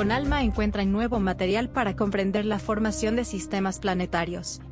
con ALMA encuentran nuevo material para comprender la formación de sistemas planetarios.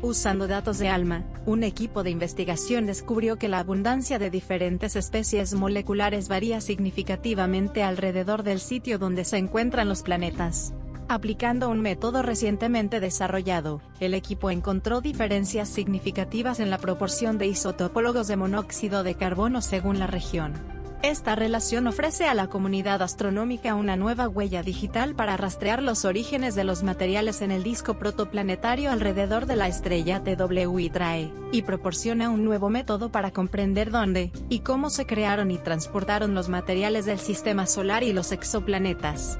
Usando datos de ALMA, un equipo de investigación descubrió que la abundancia de diferentes especies moleculares varía significativamente alrededor del sitio donde se encuentran los planetas. Aplicando un método recientemente desarrollado, el equipo encontró diferencias significativas en la proporción de isotopólogos de monóxido de carbono según la región. Esta relación ofrece a la comunidad astronómica una nueva huella digital para rastrear los orígenes de los materiales en el disco protoplanetario alrededor de la estrella TW Hydrae, y proporciona un nuevo método para comprender dónde y cómo se crearon y transportaron los materiales del sistema solar y los exoplanetas.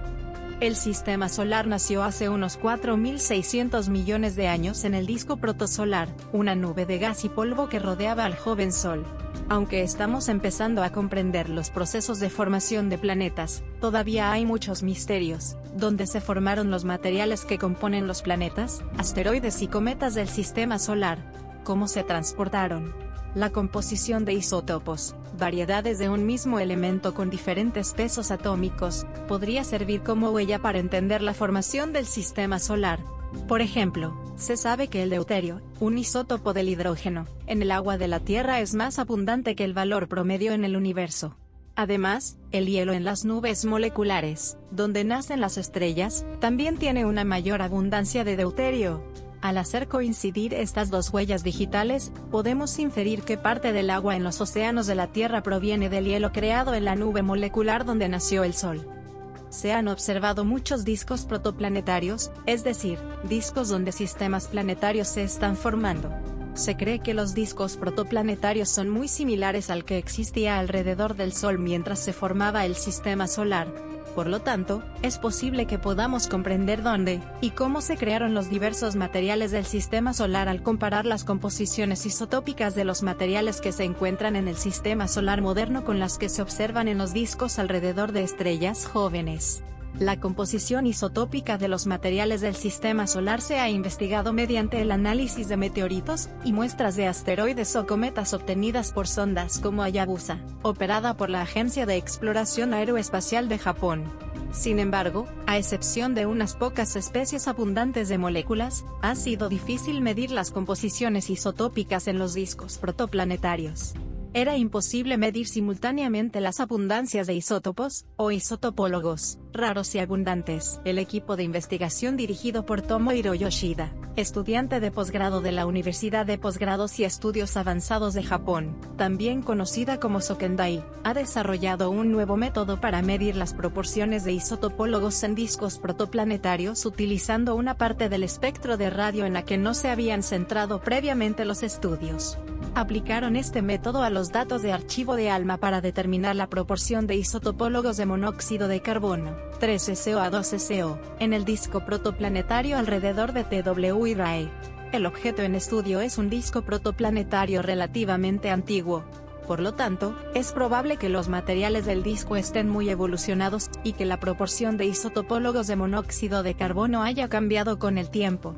El sistema solar nació hace unos 4.600 millones de años en el disco protosolar, una nube de gas y polvo que rodeaba al joven Sol. Aunque estamos empezando a comprender los procesos de formación de planetas, todavía hay muchos misterios, dónde se formaron los materiales que componen los planetas, asteroides y cometas del sistema solar, cómo se transportaron, la composición de isótopos, variedades de un mismo elemento con diferentes pesos atómicos, podría servir como huella para entender la formación del sistema solar, por ejemplo, se sabe que el deuterio, un isótopo del hidrógeno, en el agua de la Tierra es más abundante que el valor promedio en el universo. Además, el hielo en las nubes moleculares, donde nacen las estrellas, también tiene una mayor abundancia de deuterio. Al hacer coincidir estas dos huellas digitales, podemos inferir que parte del agua en los océanos de la Tierra proviene del hielo creado en la nube molecular donde nació el Sol se han observado muchos discos protoplanetarios, es decir, discos donde sistemas planetarios se están formando. Se cree que los discos protoplanetarios son muy similares al que existía alrededor del Sol mientras se formaba el sistema solar, por lo tanto, es posible que podamos comprender dónde y cómo se crearon los diversos materiales del sistema solar al comparar las composiciones isotópicas de los materiales que se encuentran en el sistema solar moderno con las que se observan en los discos alrededor de estrellas jóvenes. La composición isotópica de los materiales del sistema solar se ha investigado mediante el análisis de meteoritos y muestras de asteroides o cometas obtenidas por sondas como Hayabusa, operada por la Agencia de Exploración Aeroespacial de Japón. Sin embargo, a excepción de unas pocas especies abundantes de moléculas, ha sido difícil medir las composiciones isotópicas en los discos protoplanetarios. Era imposible medir simultáneamente las abundancias de isótopos, o isotopólogos, raros y abundantes. El equipo de investigación dirigido por Tomohiro Yoshida, estudiante de posgrado de la Universidad de Posgrados y Estudios Avanzados de Japón, también conocida como Sokendai, ha desarrollado un nuevo método para medir las proporciones de isotopólogos en discos protoplanetarios utilizando una parte del espectro de radio en la que no se habían centrado previamente los estudios aplicaron este método a los datos de archivo de ALMA para determinar la proporción de isotopólogos de monóxido de carbono, 3SO a 2SO, en el disco protoplanetario alrededor de TW Irae. El objeto en estudio es un disco protoplanetario relativamente antiguo. Por lo tanto, es probable que los materiales del disco estén muy evolucionados, y que la proporción de isotopólogos de monóxido de carbono haya cambiado con el tiempo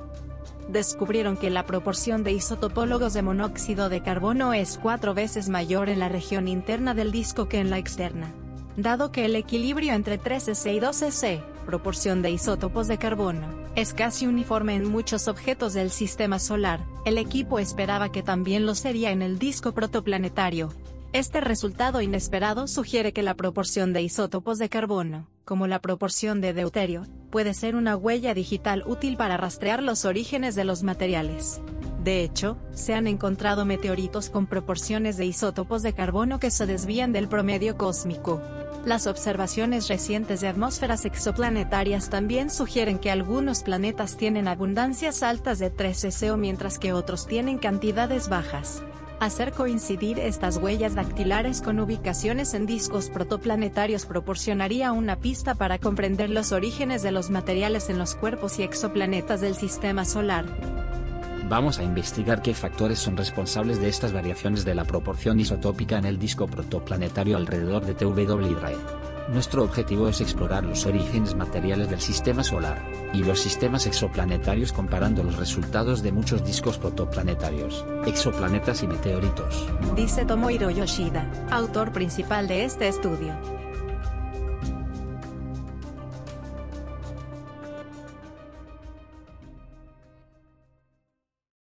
descubrieron que la proporción de isotopólogos de monóxido de carbono es cuatro veces mayor en la región interna del disco que en la externa. Dado que el equilibrio entre 3S y 2S, proporción de isótopos de carbono, es casi uniforme en muchos objetos del sistema solar, el equipo esperaba que también lo sería en el disco protoplanetario. Este resultado inesperado sugiere que la proporción de isótopos de carbono, como la proporción de deuterio, puede ser una huella digital útil para rastrear los orígenes de los materiales. De hecho, se han encontrado meteoritos con proporciones de isótopos de carbono que se desvían del promedio cósmico. Las observaciones recientes de atmósferas exoplanetarias también sugieren que algunos planetas tienen abundancias altas de 3SO mientras que otros tienen cantidades bajas. Hacer coincidir estas huellas dactilares con ubicaciones en discos protoplanetarios proporcionaría una pista para comprender los orígenes de los materiales en los cuerpos y exoplanetas del sistema solar. Vamos a investigar qué factores son responsables de estas variaciones de la proporción isotópica en el disco protoplanetario alrededor de TW Hydrae. Nuestro objetivo es explorar los orígenes materiales del sistema solar y los sistemas exoplanetarios comparando los resultados de muchos discos protoplanetarios, exoplanetas y meteoritos. Dice Tomohiro Yoshida, autor principal de este estudio.